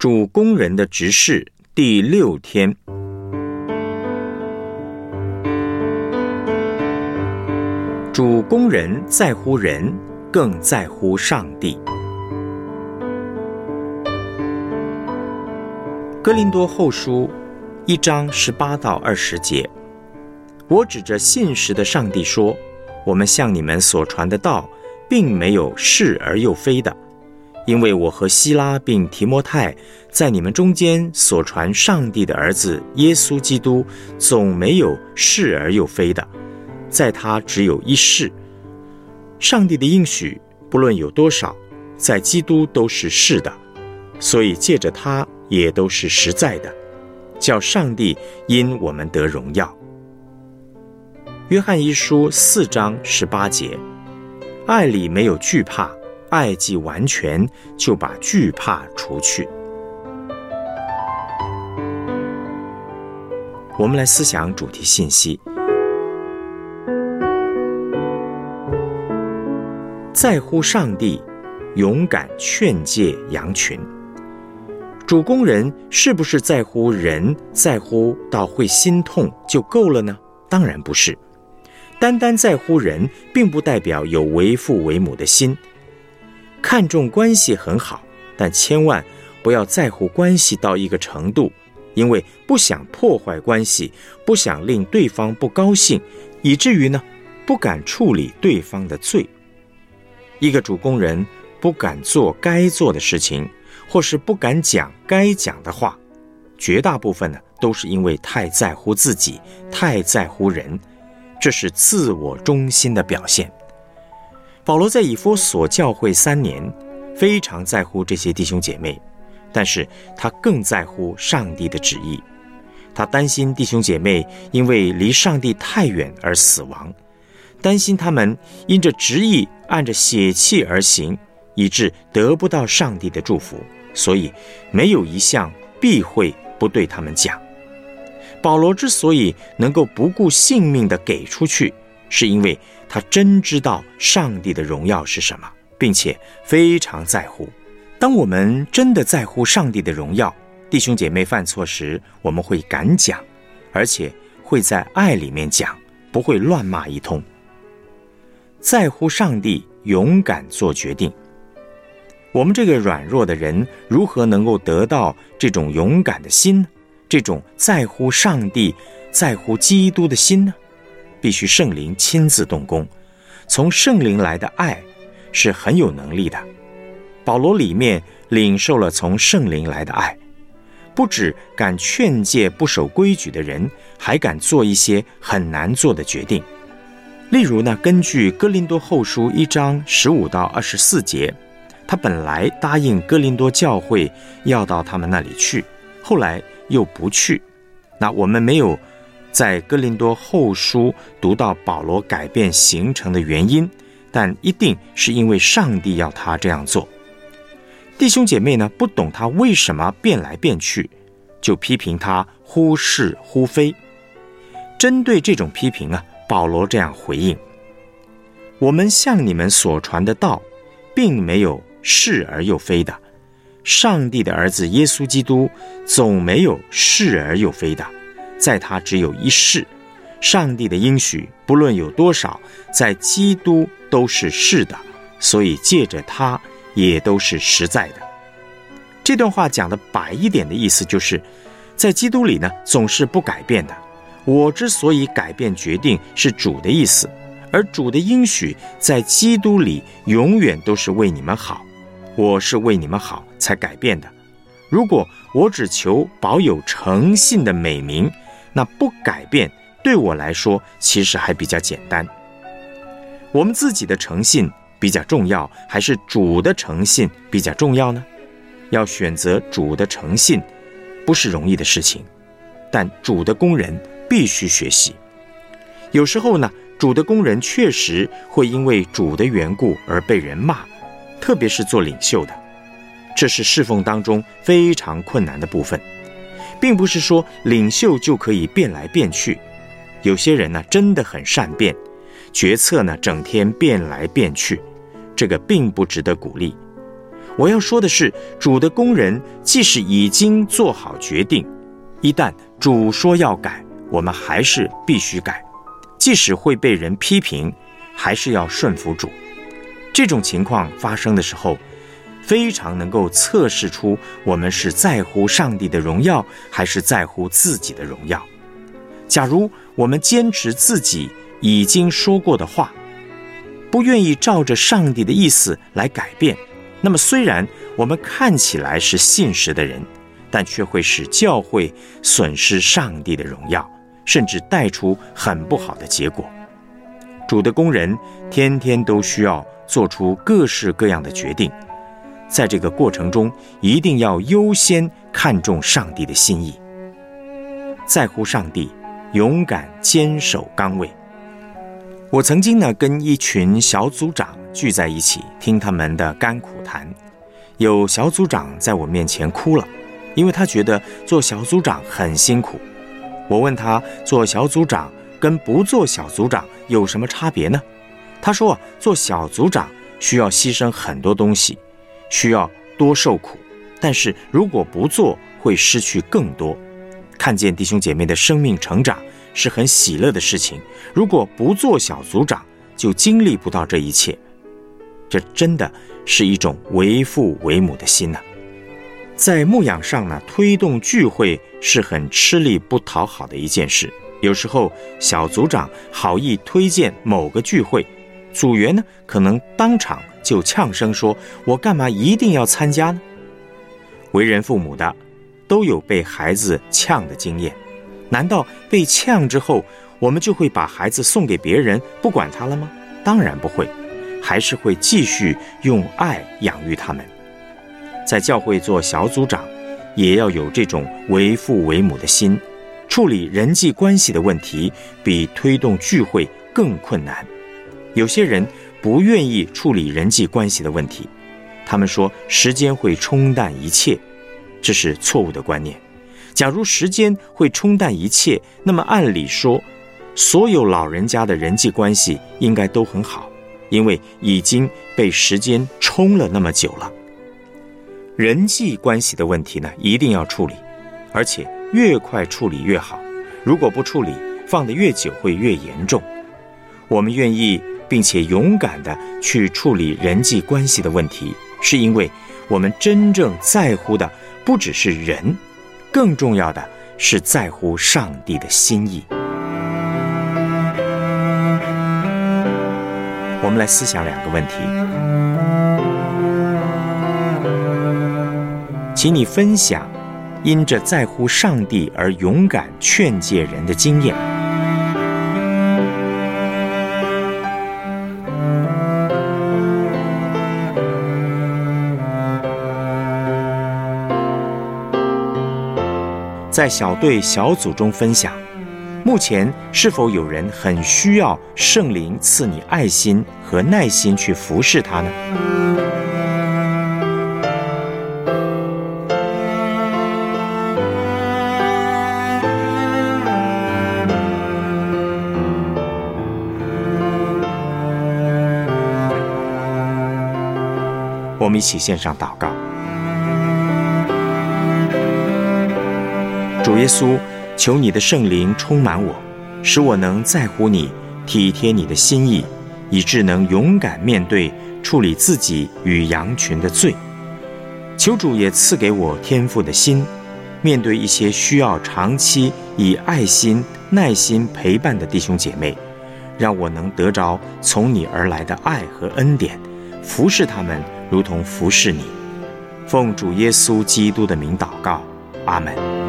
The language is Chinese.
主工人的执事第六天，主工人在乎人，更在乎上帝。哥林多后书一章十八到二十节，我指着信实的上帝说：我们向你们所传的道，并没有是而又非的。因为我和希拉并提摩太在你们中间所传上帝的儿子耶稣基督，总没有是而又非的，在他只有一是。上帝的应许不论有多少，在基督都是是的，所以借着他也都是实在的，叫上帝因我们得荣耀。约翰一书四章十八节，爱里没有惧怕。爱既完全，就把惧怕除去。我们来思想主题信息：在乎上帝，勇敢劝诫羊群。主工人是不是在乎人，在乎到会心痛就够了呢？当然不是。单单在乎人，并不代表有为父为母的心。看重关系很好，但千万不要在乎关系到一个程度，因为不想破坏关系，不想令对方不高兴，以至于呢不敢处理对方的罪。一个主工人不敢做该做的事情，或是不敢讲该讲的话，绝大部分呢都是因为太在乎自己，太在乎人，这是自我中心的表现。保罗在以弗所教会三年，非常在乎这些弟兄姐妹，但是他更在乎上帝的旨意。他担心弟兄姐妹因为离上帝太远而死亡，担心他们因着旨意按着血气而行，以致得不到上帝的祝福，所以没有一项必会不对他们讲。保罗之所以能够不顾性命的给出去。是因为他真知道上帝的荣耀是什么，并且非常在乎。当我们真的在乎上帝的荣耀，弟兄姐妹犯错时，我们会敢讲，而且会在爱里面讲，不会乱骂一通。在乎上帝，勇敢做决定。我们这个软弱的人，如何能够得到这种勇敢的心，这种在乎上帝、在乎基督的心呢？必须圣灵亲自动工，从圣灵来的爱是很有能力的。保罗里面领受了从圣灵来的爱，不止敢劝诫不守规矩的人，还敢做一些很难做的决定。例如呢，根据哥林多后书一章十五到二十四节，他本来答应哥林多教会要到他们那里去，后来又不去。那我们没有。在哥林多后书读到保罗改变行程的原因，但一定是因为上帝要他这样做。弟兄姐妹呢，不懂他为什么变来变去，就批评他忽是忽非。针对这种批评啊，保罗这样回应：我们向你们所传的道，并没有是而又非的。上帝的儿子耶稣基督，总没有是而又非的。在他只有一世，上帝的应许不论有多少，在基督都是是的，所以借着他也都是实在的。这段话讲的白一点的意思就是，在基督里呢总是不改变的。我之所以改变决定，是主的意思，而主的应许在基督里永远都是为你们好。我是为你们好才改变的。如果我只求保有诚信的美名，那不改变对我来说其实还比较简单。我们自己的诚信比较重要，还是主的诚信比较重要呢？要选择主的诚信，不是容易的事情。但主的工人必须学习。有时候呢，主的工人确实会因为主的缘故而被人骂，特别是做领袖的，这是侍奉当中非常困难的部分。并不是说领袖就可以变来变去，有些人呢真的很善变，决策呢整天变来变去，这个并不值得鼓励。我要说的是，主的工人即使已经做好决定，一旦主说要改，我们还是必须改，即使会被人批评，还是要顺服主。这种情况发生的时候，非常能够测试出我们是在乎上帝的荣耀，还是在乎自己的荣耀。假如我们坚持自己已经说过的话，不愿意照着上帝的意思来改变，那么虽然我们看起来是信实的人，但却会使教会损失上帝的荣耀，甚至带出很不好的结果。主的工人天天都需要做出各式各样的决定，在这个过程中，一定要优先看重上帝的心意，在乎上帝。勇敢坚守岗位。我曾经呢跟一群小组长聚在一起，听他们的甘苦谈。有小组长在我面前哭了，因为他觉得做小组长很辛苦。我问他做小组长跟不做小组长有什么差别呢？他说做小组长需要牺牲很多东西，需要多受苦，但是如果不做，会失去更多。看见弟兄姐妹的生命成长是很喜乐的事情。如果不做小组长，就经历不到这一切。这真的是一种为父为母的心呐。在牧养上呢，推动聚会是很吃力不讨好的一件事。有时候小组长好意推荐某个聚会，组员呢可能当场就呛声说：“我干嘛一定要参加呢？”为人父母的。都有被孩子呛的经验，难道被呛之后，我们就会把孩子送给别人不管他了吗？当然不会，还是会继续用爱养育他们。在教会做小组长，也要有这种为父为母的心。处理人际关系的问题，比推动聚会更困难。有些人不愿意处理人际关系的问题，他们说时间会冲淡一切。这是错误的观念。假如时间会冲淡一切，那么按理说，所有老人家的人际关系应该都很好，因为已经被时间冲了那么久了。人际关系的问题呢，一定要处理，而且越快处理越好。如果不处理，放得越久会越严重。我们愿意并且勇敢地去处理人际关系的问题，是因为我们真正在乎的。不只是人，更重要的是在乎上帝的心意。我们来思想两个问题，请你分享因着在乎上帝而勇敢劝诫人的经验。在小队小组中分享，目前是否有人很需要圣灵赐你爱心和耐心去服侍他呢？我们一起献上祷告。主耶稣，求你的圣灵充满我，使我能在乎你、体贴你的心意，以致能勇敢面对处理自己与羊群的罪。求主也赐给我天赋的心，面对一些需要长期以爱心、耐心陪伴的弟兄姐妹，让我能得着从你而来的爱和恩典，服侍他们如同服侍你。奉主耶稣基督的名祷告，阿门。